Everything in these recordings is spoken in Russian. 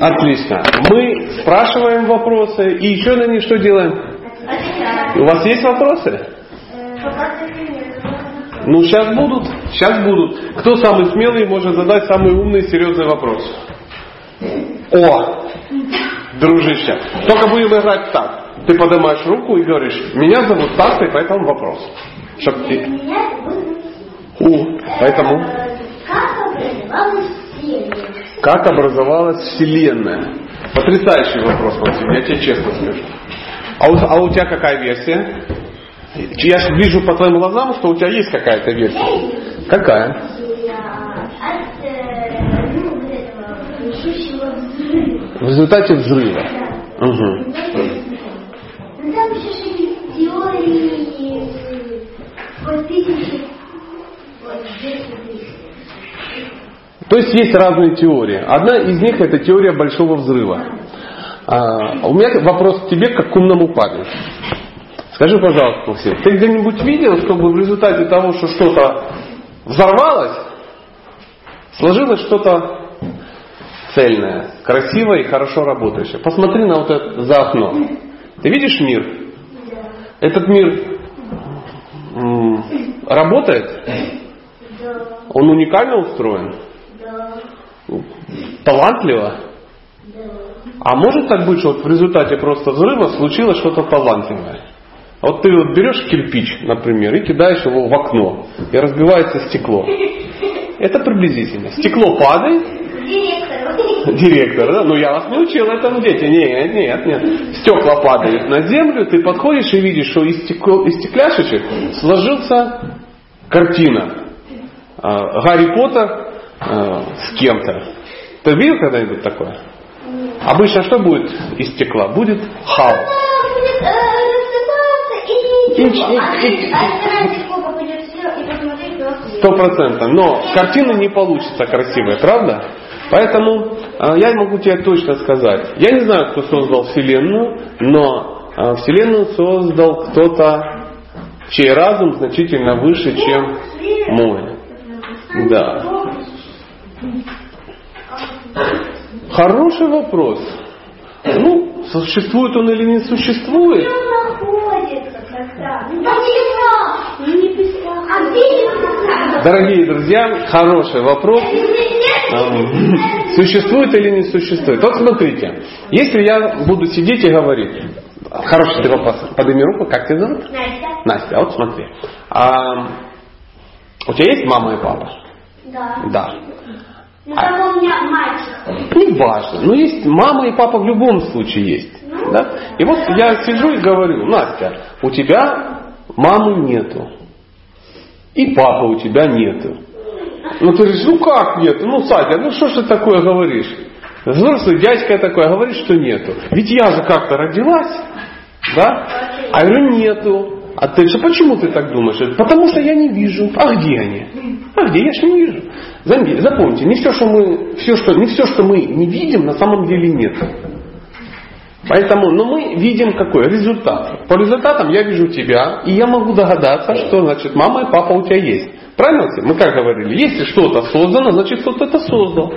Отлично. Мы спрашиваем вопросы и еще на них что делаем? У вас есть вопросы? Ну, сейчас будут. Сейчас будут. Кто самый смелый может задать самый умный серьезный вопрос? О! Дружище. Только будем играть так. Ты поднимаешь руку и говоришь, меня зовут так-то, и поэтому вопрос. Чтоб ты... У, поэтому... Как образовалась Вселенная? Потрясающий вопрос, Максим, я тебе честно скажу. А у, а у тебя какая версия? Я вижу по твоим глазам, что у тебя есть какая-то версия. Какая? В результате взрыва. Угу. То есть есть разные теории. Одна из них это теория большого взрыва. А, у меня вопрос к тебе, как к умному парню. Скажи, пожалуйста, Максим, ты где-нибудь видел, чтобы в результате того, что что-то взорвалось, сложилось что-то цельное, красивое и хорошо работающее? Посмотри на вот это за окно. Ты видишь мир? Этот мир работает? Он уникально устроен? Талантливо? А может так быть, что вот в результате просто взрыва случилось что-то талантливое? А вот ты вот берешь кирпич, например, и кидаешь его в окно, и разбивается стекло. Это приблизительно. Стекло падает. Директор. Директор, да? Ну я вас не учил этому, дети. Нет, нет, нет. Стекла падают на землю, ты подходишь и видишь, что из, стекло, из стекляшечек сложился картина. А, Гарри Поттер с кем-то. Ты видел когда-нибудь такое? Обычно что будет из стекла? Будет хаос. Сто процентов. Но картина не получится красивая, правда? Поэтому э, я могу тебе точно сказать. Я не знаю, кто создал Вселенную, но э, Вселенную создал кто-то, чей разум значительно выше, чем мой. Да. Хороший вопрос. Ну, существует он или не существует? Дорогие друзья, хороший вопрос. Существует или не существует? Вот смотрите, если я буду сидеть и говорить, хороший ты вопрос, подними руку, как тебя зовут? Настя. Настя, вот смотри. А, у тебя есть мама и папа? Да. Да. Ну, а... у меня мальчик. Не важно. Но есть мама и папа в любом случае есть. Да? И вот я сижу и говорю, Настя, у тебя мамы нету. И папы у тебя нету. Ну ты говоришь, ну как нету? Ну, Садя, ну что ж ты такое говоришь? Взрослый дядька такой говорит, что нету. Ведь я же как-то родилась, да? А я говорю, нету. А ты что, почему ты так думаешь? Потому что я не вижу. А где они? А где? Я же не вижу. Запомните, не все, что мы, все, что, не все, что мы не видим, на самом деле нет. Поэтому, но ну, мы видим какой результат. По результатам я вижу тебя, и я могу догадаться, что значит мама и папа у тебя есть. Правильно? Мы как говорили, если что-то создано, значит кто-то это создал.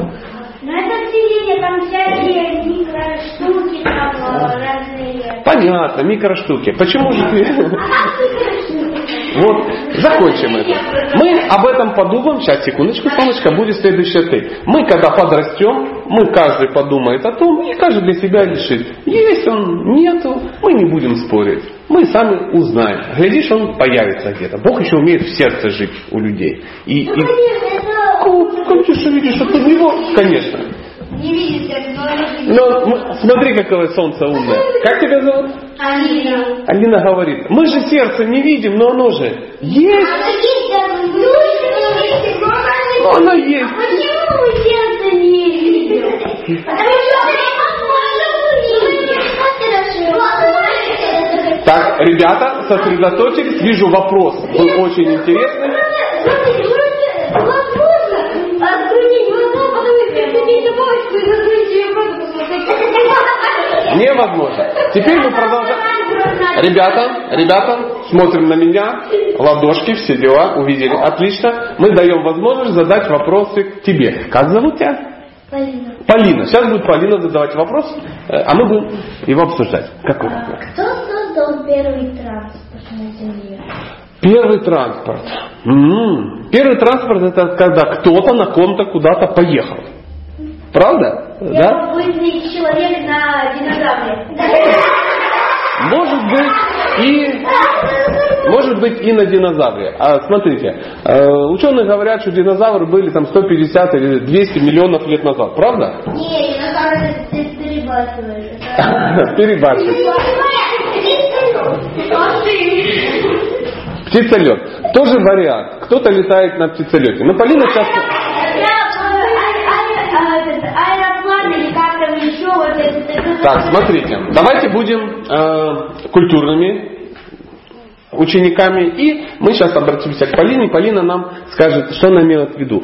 Но это вселенная, там всякие микроштуки, там э, разные. Понятно, микроштуки. Почему же ты... Вот, закончим это. Мы об этом подумаем. Сейчас, секундочку, Сонечка, будет следующая ты. Мы, когда подрастем, мы каждый подумает о том, и каждый для себя решит. Есть он, нету, мы не будем спорить. Мы сами узнаем. Глядишь, он появится где-то. Бог еще умеет в сердце жить у людей. И, Ну, и... конечно, это... Конечно, видишь, что ты в него, конечно. Не видите, как говорит. Но м- смотри, какое солнце умное. Как тебя зовут? Алина. Алина говорит, мы же сердце не видим, но оно же есть. А есть оно есть. А почему вы сердце не? Потому что Так, ребята, сосредоточились. Вижу вопрос. Был очень интересный. Невозможно. Теперь мы продолжаем. Ребята, ребята, смотрим на меня, ладошки, все дела, увидели. Отлично. Мы даем возможность задать вопросы к тебе. Как зовут тебя? Полина. Полина. Сейчас будет Полина задавать вопрос, э, а мы будем его обсуждать. Какой А вопрос? Кто создал первый транспорт на Земле? Первый транспорт. М, Первый транспорт это когда кто-то на ком-то куда-то поехал. Правда? Да? Первый человек на динозавре. Может быть и может быть и на динозавре. А смотрите, э, ученые говорят, что динозавры были там 150 или 200 миллионов лет назад. Правда? Не, динозавры ты перебарщиваешь. Птицелет. Тоже вариант. Кто-то летает на птицелете. Но Полина сейчас... Так, смотрите. Давайте будем э, культурными учениками. И мы сейчас обратимся к Полине. Полина нам скажет, что она имела в виду.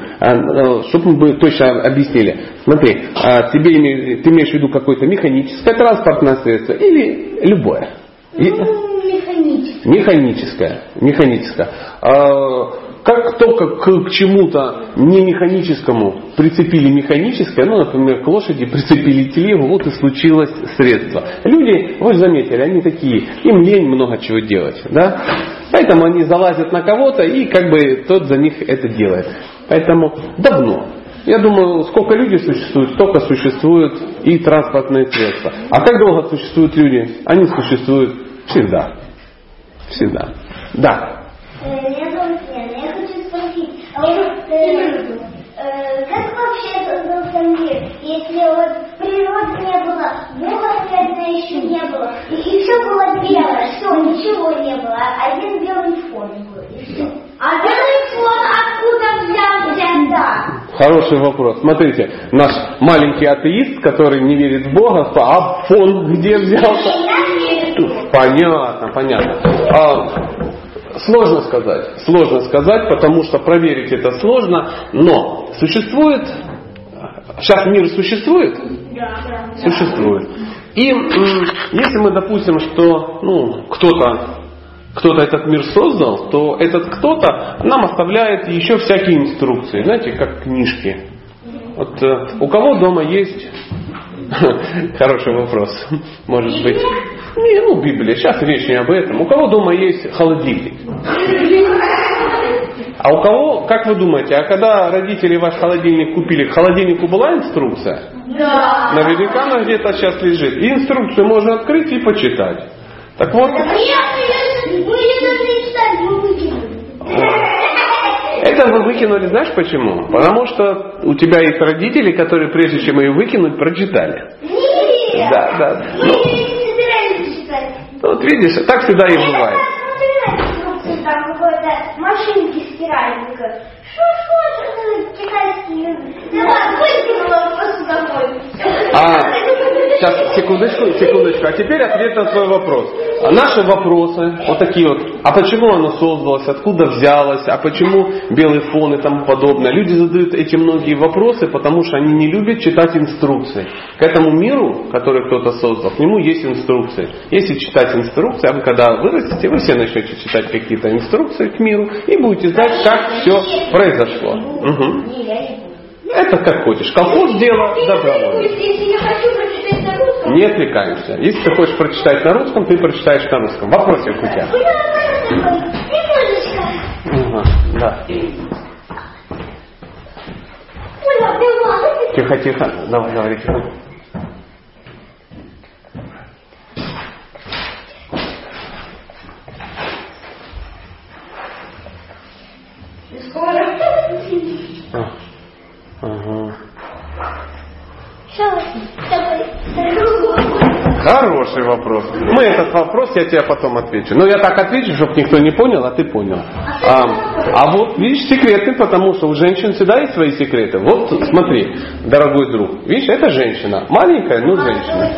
чтобы мы точно объяснили. Смотри, а, тебе, ты имеешь в виду какое-то механическое транспортное средство или любое? Ну, механически. Механическое. Механическое. Как только к, к чему-то не механическому прицепили механическое, ну, например, к лошади прицепили телегу, вот и случилось средство. Люди, вы же заметили, они такие, им лень много чего делать, да? Поэтому они залазят на кого-то и как бы тот за них это делает. Поэтому давно. Я думаю, сколько людей существует, столько существуют и транспортные средства. А как долго существуют люди? Они существуют всегда. Всегда. Да. Меня зовут Лена. Я хочу э, э, как вообще создался мир, если вот природы не было, Бога света еще не было, и, и все было белое, все, ничего не было, а один белый фон был, и все. А белый фон откуда взялся? Да. Хороший вопрос. Смотрите, наш маленький атеист, который не верит в Бога, а фон где взялся? Понятно, понятно. А, сложно сказать. Сложно сказать, потому что проверить это сложно. Но существует... Сейчас мир существует? Существует. И если мы допустим, что ну, кто-то кто-то этот мир создал, то этот кто-то нам оставляет еще всякие инструкции, знаете, как книжки. Вот э, у кого дома есть хороший вопрос, может быть. Не, ну Библия, сейчас речь не об этом. У кого дома есть холодильник? А у кого, как вы думаете, а когда родители ваш холодильник купили, к холодильнику была инструкция? Да. Наверняка она где-то сейчас лежит. И инструкцию можно открыть и почитать. Так вот, Нет, мы не должны читать, мы выкинули. это вы выкинули, знаешь почему? Потому что у тебя есть родители, которые прежде чем ее выкинуть, прочитали. Да, да. Ну. Вот видишь, так всегда и бывает. Инструкции там какой-то машинки стиральника. Что, язык. Давай, выкинула просто домой. А, сейчас, секундочку, секундочку. А теперь ответ на свой вопрос. А наши вопросы, вот такие вот, а почему оно создалось, откуда взялось, а почему белый фон и тому подобное. Люди задают эти многие вопросы, потому что они не любят читать инструкции. К этому миру, который кто-то создал, к нему есть инструкции. Если читать инструкции, а вы когда вырастете, вы все начнете читать какие-то инструкции к миру и будете знать, как все произошло. Мгм. Это как хочешь. Колхоз дело добровольно. Не отвлекаемся. Если ты хочешь прочитать на русском, ты прочитаешь на русском. Вопросик у тебя. Ага, да. Тихо, тихо. Давай, говори тихо. Скоро. А, Ага. Сейчас. Давай. Хороший вопрос. Мы этот вопрос, я тебе потом отвечу. Но я так отвечу, чтобы никто не понял, а ты понял. А, а вот, видишь, секреты, потому что у женщин всегда есть свои секреты. Вот смотри, дорогой друг, видишь, это женщина. Маленькая, но женщина.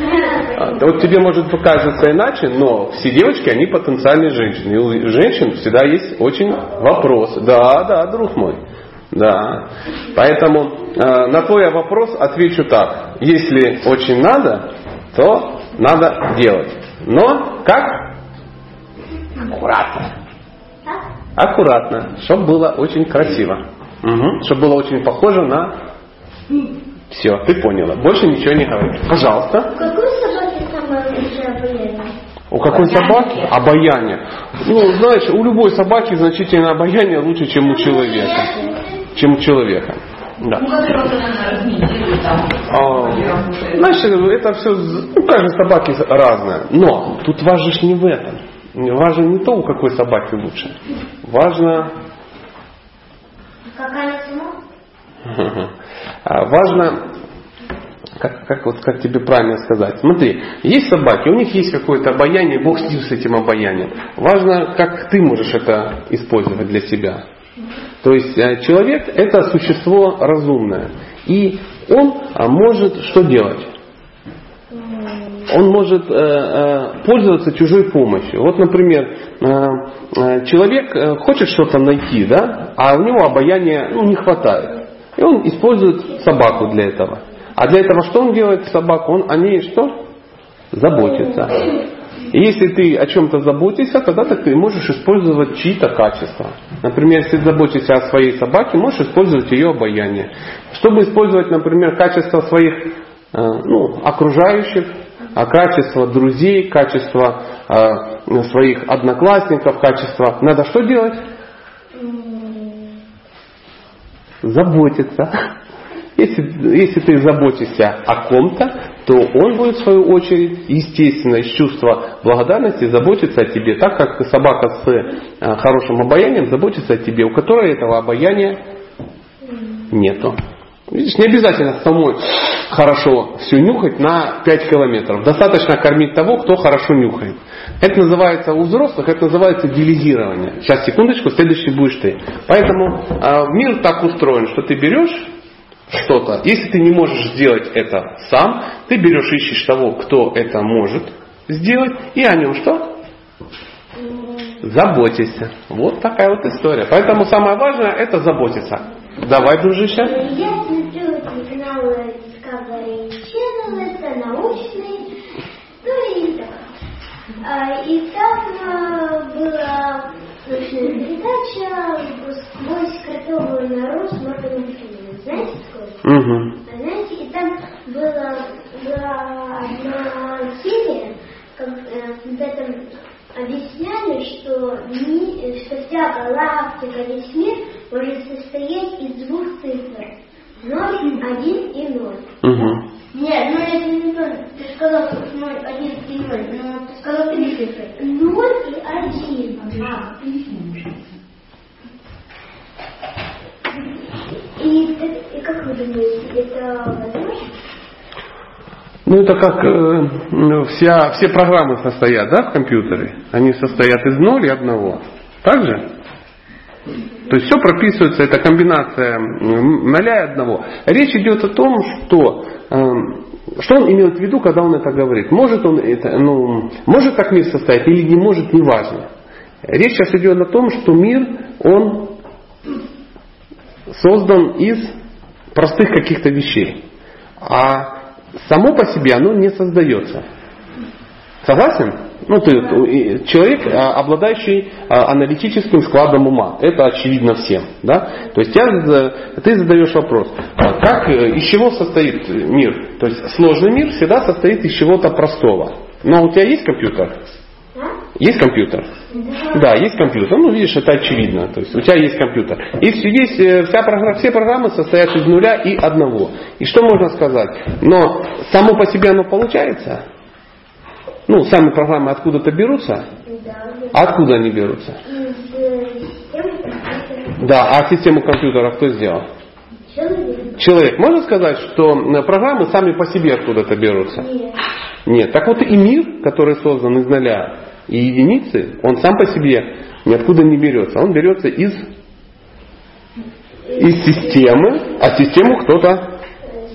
А, Вот тебе может показаться иначе, но все девочки, они потенциальные женщины. И у женщин всегда есть очень вопросы. Да, да, друг мой. Да. Поэтому э, на твой вопрос отвечу так. Если очень надо, то надо делать. Но как? Аккуратно. Аккуратно, чтобы было очень красиво. чтобы было очень похоже на Все, ты поняла. Больше ничего не говори. Пожалуйста. Какую собаке самое лучшее обаяние? У какой собаки? Обаяние. Ну, знаешь, у любой собаки значительное обаяние лучше, чем у человека. Чем у человека. Да. А, Знаешь, это все, у каждой собаки разное. Но тут важно ж не в этом. Важно не то, у какой собаки лучше. Важно, Какая сама? а, важно, как, как, вот, как тебе правильно сказать. Смотри, есть собаки, у них есть какое-то обаяние, Бог с ним, с этим обаянием. Важно, как ты можешь это использовать для себя. То есть э, человек это существо разумное. И он а, может что делать? Он может э, э, пользоваться чужой помощью. Вот, например, э, человек хочет что-то найти, да, а у него обаяния ну, не хватает. И он использует собаку для этого. А для этого что он делает с собакой? Он о ней что? Заботится. И если ты о чем-то заботишься, тогда ты можешь использовать чьи-то качества. Например, если заботишься о своей собаке, можешь использовать ее обаяние. Чтобы использовать, например, качество своих э, ну, окружающих, а качество друзей, качество э, своих одноклассников, качество... Надо что делать? Заботиться. Если, если ты заботишься о ком-то, то он будет в свою очередь, естественно, из чувства благодарности заботиться о тебе, так как собака с э, хорошим обаянием заботится о тебе, у которой этого обаяния нету. Видишь, не обязательно самой хорошо все нюхать на 5 километров. Достаточно кормить того, кто хорошо нюхает. Это называется у взрослых, это называется делегирование. Сейчас, секундочку, следующий будешь ты. Поэтому э, мир так устроен, что ты берешь что-то. Если ты не можешь сделать это сам, ты берешь, ищешь того, кто это может сделать, и о нем что? Заботишься. Вот такая вот история. Поэтому самое важное это заботиться. Давай, дружище. Я смотрю каналы Discovery Channel, это научный, ну и так. А, И там а, была научная передача «Сквозь кротовую нору с Морганом Фрименом». Знаете? Угу. Знаете, и там была, была одна серия, как, э, когда там объясняли, что, ми- что вся галактика, весь мир может состоять из двух цифр. Ноль, один и ноль. Угу. Нет, ну это не то. Ты сказал, что ноль, один и ноль. Но ты сказал три цифры. Ноль и один. А. Ну это как э, ну, вся, все программы состоят, да, в компьютере? Они состоят из ноля и одного. Так же? То есть все прописывается, это комбинация ноля и одного. Речь идет о том, что э, что он имеет в виду, когда он это говорит. Может он это, ну, может так мир состоять или не может, неважно. Речь сейчас идет о том, что мир, он создан из простых каких-то вещей. А само по себе оно не создается. Согласен? Ну, ты, человек, а, обладающий а, аналитическим складом ума. Это очевидно всем. Да? То есть я ты задаешь вопрос, а как, э, из чего состоит мир? То есть сложный мир всегда состоит из чего-то простого. Но у тебя есть компьютер? Есть компьютер? Да, есть компьютер. Ну, видишь, это очевидно. То есть у тебя есть компьютер. И все- есть, э, вся программа, все программы состоят из нуля и одного. И что можно сказать? Но само по себе оно получается? Ну, сами программы откуда-то берутся? А откуда они берутся? Да, а систему компьютера кто сделал? Человек. Человек. Можно сказать, что э, программы сами по себе откуда-то берутся? Нет. Нет. Так вот и мир, который создан из нуля и единицы, он сам по себе ниоткуда не берется. Он берется из, из системы, а систему кто-то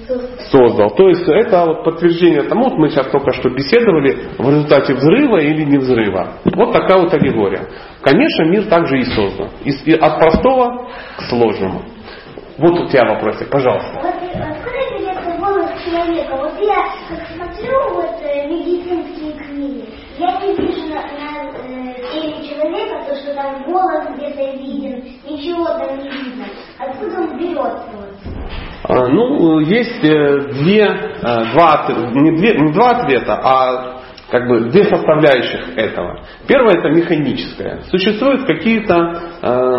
со- создал. То есть это вот подтверждение тому, вот мы сейчас только что беседовали, в результате взрыва или не взрыва. Вот такая вот аллегория. Конечно, мир также и создан. Из- и от простого к сложному. Вот у тебя вопросик, пожалуйста. Вот э, человека? Вот я как смотрю вот э, медицинские книги, я не там голос где-то виден, ничего там не видно. Откуда он берется? А, Ну, есть э, две, э, два, не, две, не два ответа, а как бы две составляющих этого. Первое это механическое. Существуют какие-то э,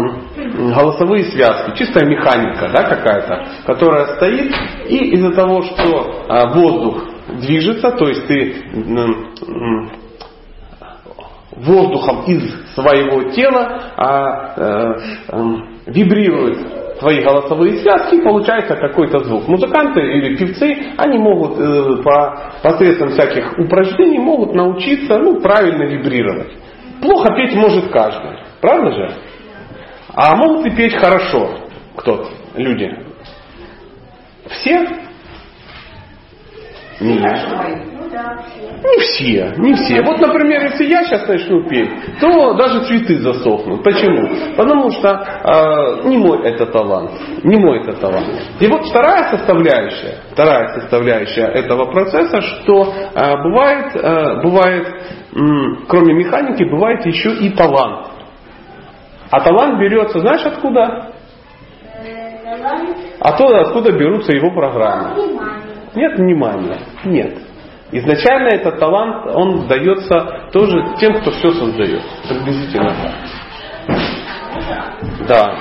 голосовые связки, чистая механика да, какая-то, которая стоит, и из-за того, что э, воздух движется, то есть ты м, воздухом из своего тела а, э, эм, вибрируют твои голосовые связки, и получается какой-то звук. Музыканты или певцы, они могут э, по, посредством всяких упражнений могут научиться ну, правильно вибрировать. Плохо петь может каждый, правда же? А могут и петь хорошо кто-то, люди. Все? Нет. Не все, не все. Вот, например, если я сейчас начну петь, то даже цветы засохнут. Почему? Потому что э, не мой это талант. Не мой это талант. И вот вторая составляющая, вторая составляющая этого процесса, что э, бывает, э, бывает м, кроме механики, бывает еще и талант. А талант берется, знаешь откуда? Э, талант, Оттуда, откуда берутся его программы. Нет внимания. Нет. Изначально этот талант, он дается тоже тем, кто все создает. Приблизительно так. Да.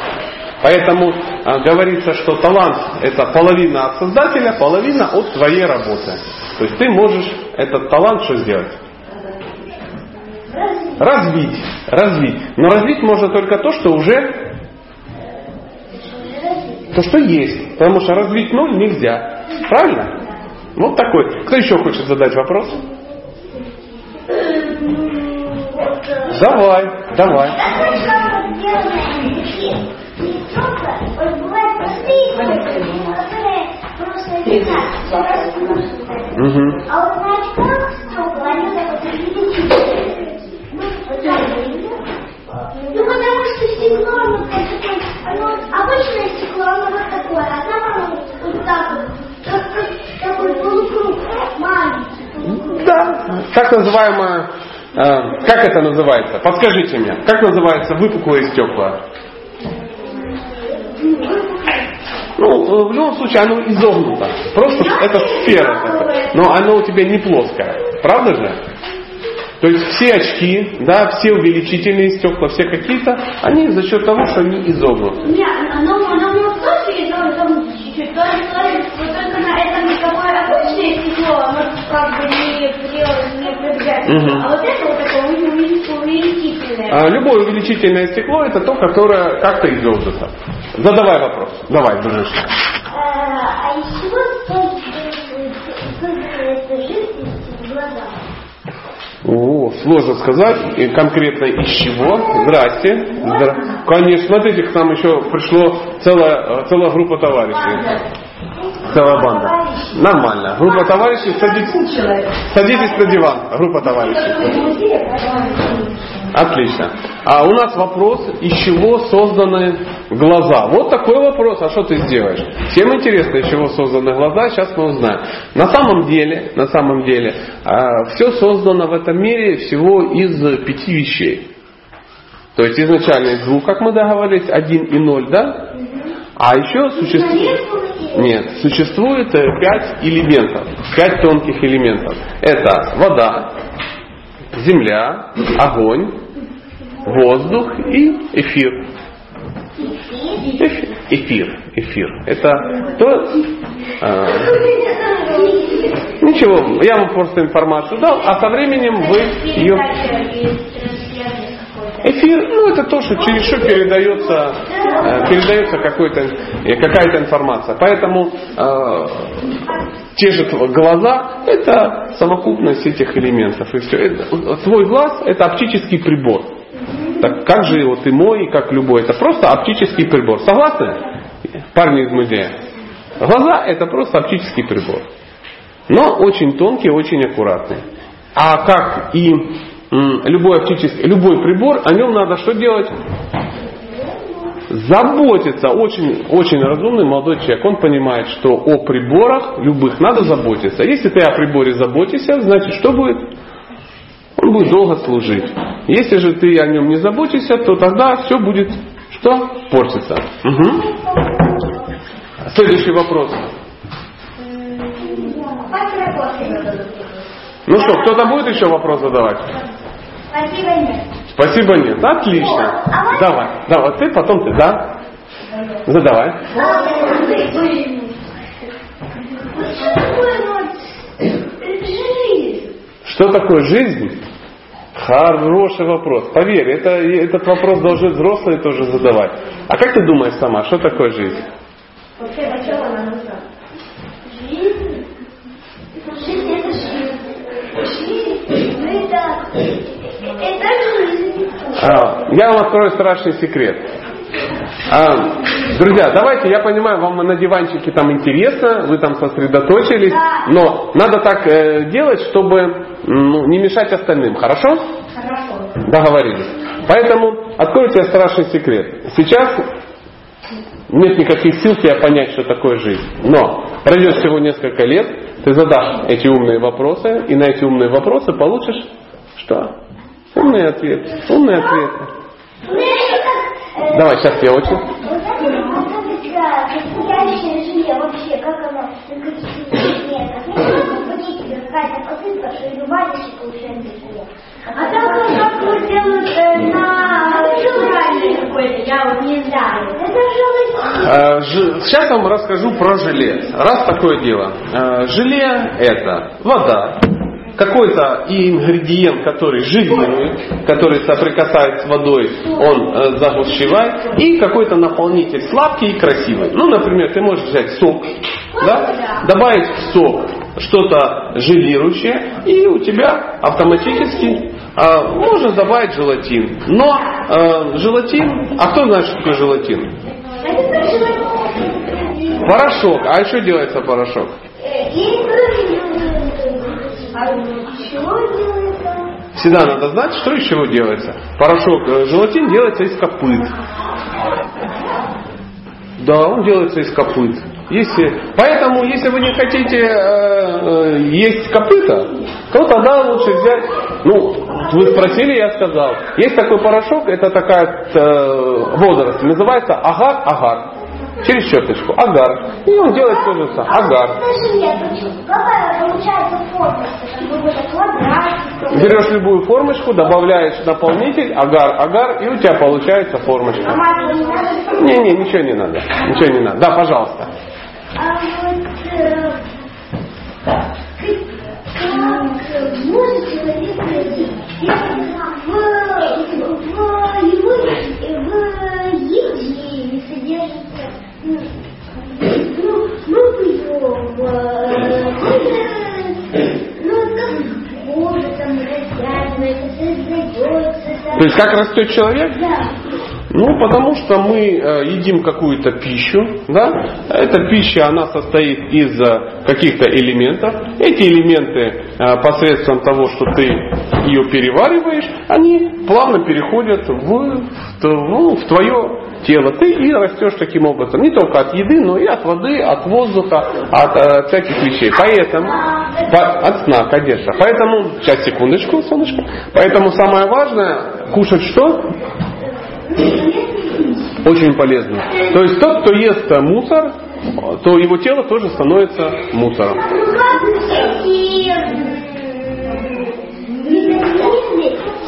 Поэтому а, говорится, что талант это половина от создателя, половина от твоей работы. То есть ты можешь этот талант что сделать? Развить. Развить. Но развить можно только то, что уже то, что есть. Потому что развить ноль нельзя. Правильно? Вот такой. Кто еще хочет задать вопрос? Давай, давай. А вот на очках стекла, они так вот. Ну, видно. Ну, потому что стекло, оно такое, оно, обычное стекло, оно вот такое, а там оно вот так вот, как, как такой полукруг, маленький полукруг. Да. Так называемое, э, как это называется? Подскажите мне, как называется выпуклые стекла? Ну, в любом случае оно изогнуто. Просто это сфера такая. Но оно у тебя не плоское. Правда же? То есть все очки, да, все увеличительные стекла, все какие-то, они за счет того, что они изогнуты. Не, оно, оно тоже изогнуто чуть-чуть, то ли, то ли, вот только на этом никакое обычное стекло, оно как бы не придет, Мгм. А вот это вот такое увеличительное. А любое увеличительное стекло это то, которое как-то изогнуто. Задавай вопрос. Давай, дружище. Э, А из чего? О, сложно сказать и конкретно из чего. Здрасте. Здра- Конечно, смотрите, к нам еще пришло целая, целая группа товарищей. Целая банда. Нормально. Группа товарищей, садитесь, садитесь на диван. Группа товарищей. Отлично. А у нас вопрос, из чего созданы глаза. Вот такой вопрос. А что ты сделаешь? Всем интересно, из чего созданы глаза. Сейчас мы узнаем. На самом деле, на самом деле, все создано в этом мире всего из пяти вещей. То есть изначальный звук, как мы договорились, один и ноль, да? А еще существует... Нет, существует э, пять элементов, пять тонких элементов. Это вода, земля, огонь, воздух и эфир. Эфир. Эфир. Это то... а, ничего, я вам просто информацию дал, а со временем вы ее... Эфир, ну это то, что через что передается, э, передается э, какая-то информация. Поэтому э, те же глаза это совокупность этих элементов. И все. Это- твой глаз это оптический прибор. Так как же вот и мой, и как любой, это просто оптический прибор. Согласны? Парни из музея. Глаза это просто оптический прибор. Но очень тонкий, очень аккуратный. А как и любой оптический, любой прибор, о нем надо что делать? Заботиться. Очень, очень разумный молодой человек. Он понимает, что о приборах любых надо заботиться. Если ты о приборе заботишься, значит что будет? Он будет долго служить. Если же ты о нем не заботишься, то тогда все будет что? Портиться. Мгм. Следующий вопрос. Ну что, кто-то будет еще вопрос задавать? Спасибо, нет. Спасибо, нет. Отлично. Давай, давай, ты, потом ты, да? Задавай. Что такое жизнь? Хороший вопрос. Поверь, это, этот вопрос должны взрослые тоже задавать. А как ты думаешь сама, что такое жизнь? Вообще, она нужна? Жизнь? Жизнь это жизнь. Жизнь, ну жизнь. А, я вам открою страшный секрет. А, друзья, давайте, я понимаю, вам на диванчике там интересно, вы там сосредоточились, но надо так э, делать, чтобы ну, не мешать остальным, хорошо? Хорошо. Договорились. Поэтому открою тебе страшный секрет. Сейчас нет никаких сил тебе понять, что такое жизнь. Но пройдет всего несколько лет, ты задашь эти умные вопросы, и на эти умные вопросы получишь что? Я еще как... э, Давай, сейчас я очень. Вот это, вот это настоящее жилье вообще, как оно, на каких метрах. Не просто в тебе какая-то посылка, что ее валишь и получаешь жилье. А вот как делают на собрании какое-то, я вот не знаю. Это же Э, ж- Сейчас вам расскажу про желе. Раз такое дело. Э, Желе это вода, какой-то ингредиент, который желирует, который соприкасается с водой, он э, загущевает, и какой-то наполнитель сладкий и красивый. Ну, например, ты можешь взять сок, да, добавить в сок что-то желирующее, и у тебя автоматически э, можно добавить желатин. Но э, желатин, а кто знает, что такое желатин? Порошок. А еще делается порошок? Всегда надо знать, что из чего делается. Порошок э, желатин делается из копыт. Да, он делается из копыт. Если, поэтому, если вы не хотите э, э, есть копыта, то тогда лучше взять, ну, вы спросили, я сказал. Есть такой порошок, это такая э, водоросль, называется агар-агар. Через щеточку. Агар. И он делает то же самое. Агар. Какой-то квадратик. Берешь любую формочку, добавляешь наполнитель, агар, агар, и у тебя получается формочка. А масло не надо? Не, не, ничего не надо. Ничего не надо. Да, пожалуйста. А может человек в его То есть как растет человек? Да. Ну, потому что мы э, едим какую-то пищу, да? Эта пища, она состоит из э, каких-то элементов. Эти элементы э, посредством того, что ты ее перевариваешь, они плавно переходят в, ну, в твое тело. Ты и растешь таким образом. Не только от еды, но и от воды, от воздуха, от э, всяких вещей. Поэтому, от сна, конечно. Поэтому, сейчас секундочку, солнышко. Поэтому самое важное, кушать что? Очень полезно. То есть тот, кто ест мусор, то его тело тоже становится мусором.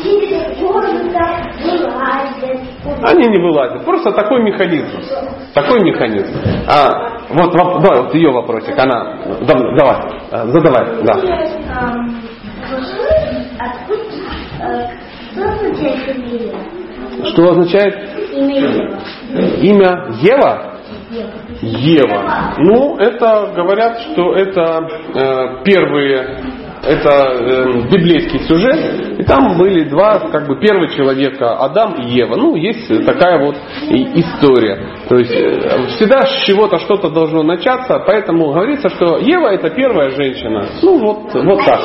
Через кожу так? Они не вылазят. Просто такой механизм. Такой механизм. А, вот, давай, вот ее вопросик. Она, да- давай, э, задавай, да. Что означает имя Ева? Ева. Ну, это говорят, что это э, первые, это э, библейский сюжет, и там были два, как бы первый человека, Адам и Ева. Ну, есть такая вот история. То есть э, всегда с чего-то что-то должно начаться, поэтому говорится, что Ева это первая женщина. Ну, вот, вот так.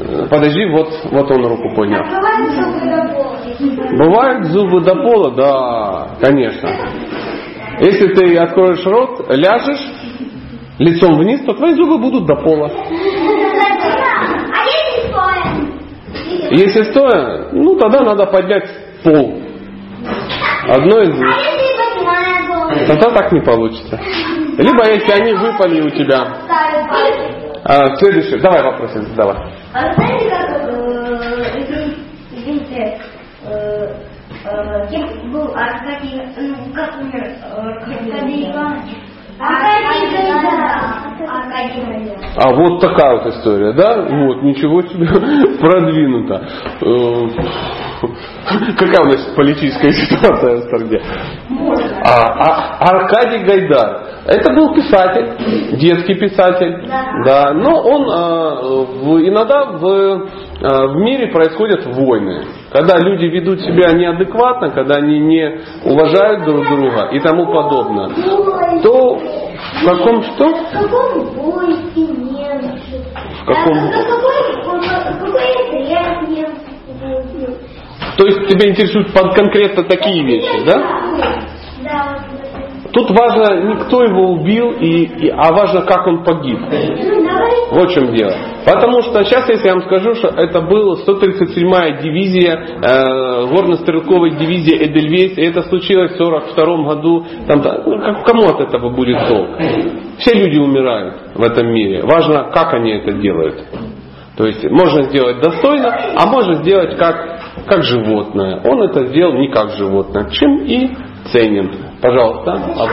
Э, Подожди, вот, вот он руку поднял. Бывают зубы до пола, да, конечно. Если ты откроешь рот, ляжешь лицом вниз, то твои зубы будут до пола. А если стоя? Если стоя, ну тогда надо поднять пол. Одно из А поднимая голову? Тогда так не получится. Либо если они выпали у тебя. А, следующий. Давай вопрос задавай. А знаете, как, э, извин- извините, э, э, кем был Аркадий, ну, как умер э, Аркадий Иванович? А вот такая вот история, да? Вот, ничего себе, продвинуто. Какая у нас политическая ситуация в стране? А, а- Аркадий Гайдар. Это был писатель, детский писатель. Да. Да, но он э, в- иногда в, э, в мире происходят войны. Когда люди ведут себя неадекватно, когда они не уважают друг друга и тому подобное, то в каком что? В каком немцы? В каком? А, Какой, какой отряд немцев? То есть тебя интересуют конкретно такие вещи, да? Тут важно не кто его убил, и, и- а важно как он погиб. Вот в чем дело. Потому что сейчас, если я вам скажу, что это была 137-я дивизия, э, горно-стрелковой дивизии Эдельвейс, и это случилось в 42 году, там, ну, как- кому от этого будет толк? Все люди умирают в этом мире. Важно, как они это делают. То есть можно сделать достойно, а можно сделать как, как животное. Он это сделал не как животное, чем и ценен. Пожалуйста. А-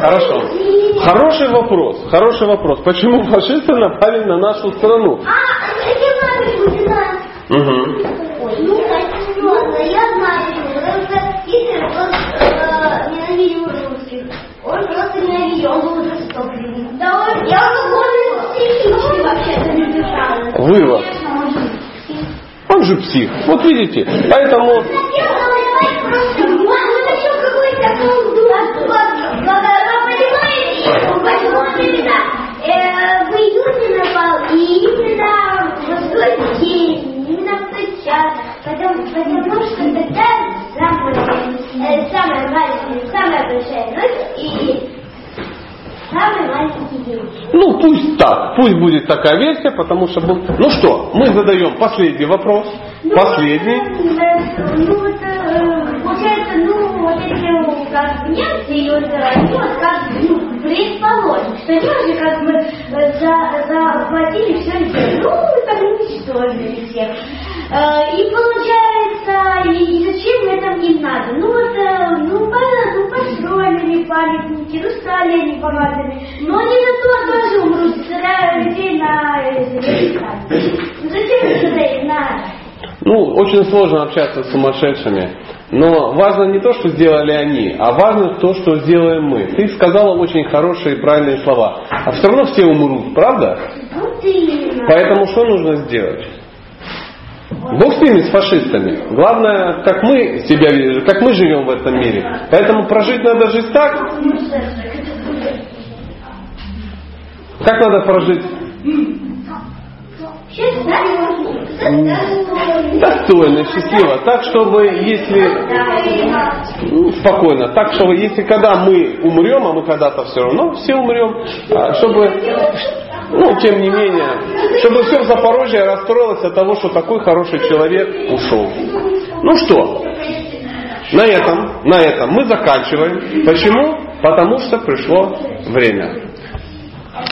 Хорошо. Хороший вопрос. Хороший вопрос. Почему фашисты напали на нашу страну? А? Угу. Вывод. Он же псих. Вот видите. Поэтому пусть будет такая версия, потому что... был- Ну что, мы задаем последний вопрос. Ну, Последний. Ну, вот, э, получается, ну, вот если ну, как немцы и вот, они вот как ну, предположим, что они уже как бы э, за, захватили все людей, ну, там уничтожили всех. Э, И получается, и зачем это им надо? Ну вот, ну, понятно, ну, построили памятники, ну, стали они помазаны, но они зато тоже умрут, собирая людей на Великобританию. Ну, зачем это тогда им надо? Ну, очень сложно общаться с сумасшедшими. Но важно не то, что сделали они, а важно то, что сделаем мы. Ты сказала очень хорошие и правильные слова. А все равно все умрут, правда? Вот именно. Поэтому что нужно сделать? Бог с ними, с фашистами. Главное, как мы себя, как мы живем в этом мире. Поэтому прожить надо жить так, как надо прожить достойно, счастливо, так, чтобы если ну, спокойно, так, чтобы если когда мы умрем, а мы когда-то все равно все умрем, а, чтобы, ну, тем не менее, чтобы все в Запорожье расстроилось от того, что такой хороший человек ушел. Ну что, на этом, на этом мы заканчиваем. Почему? Потому что пришло время.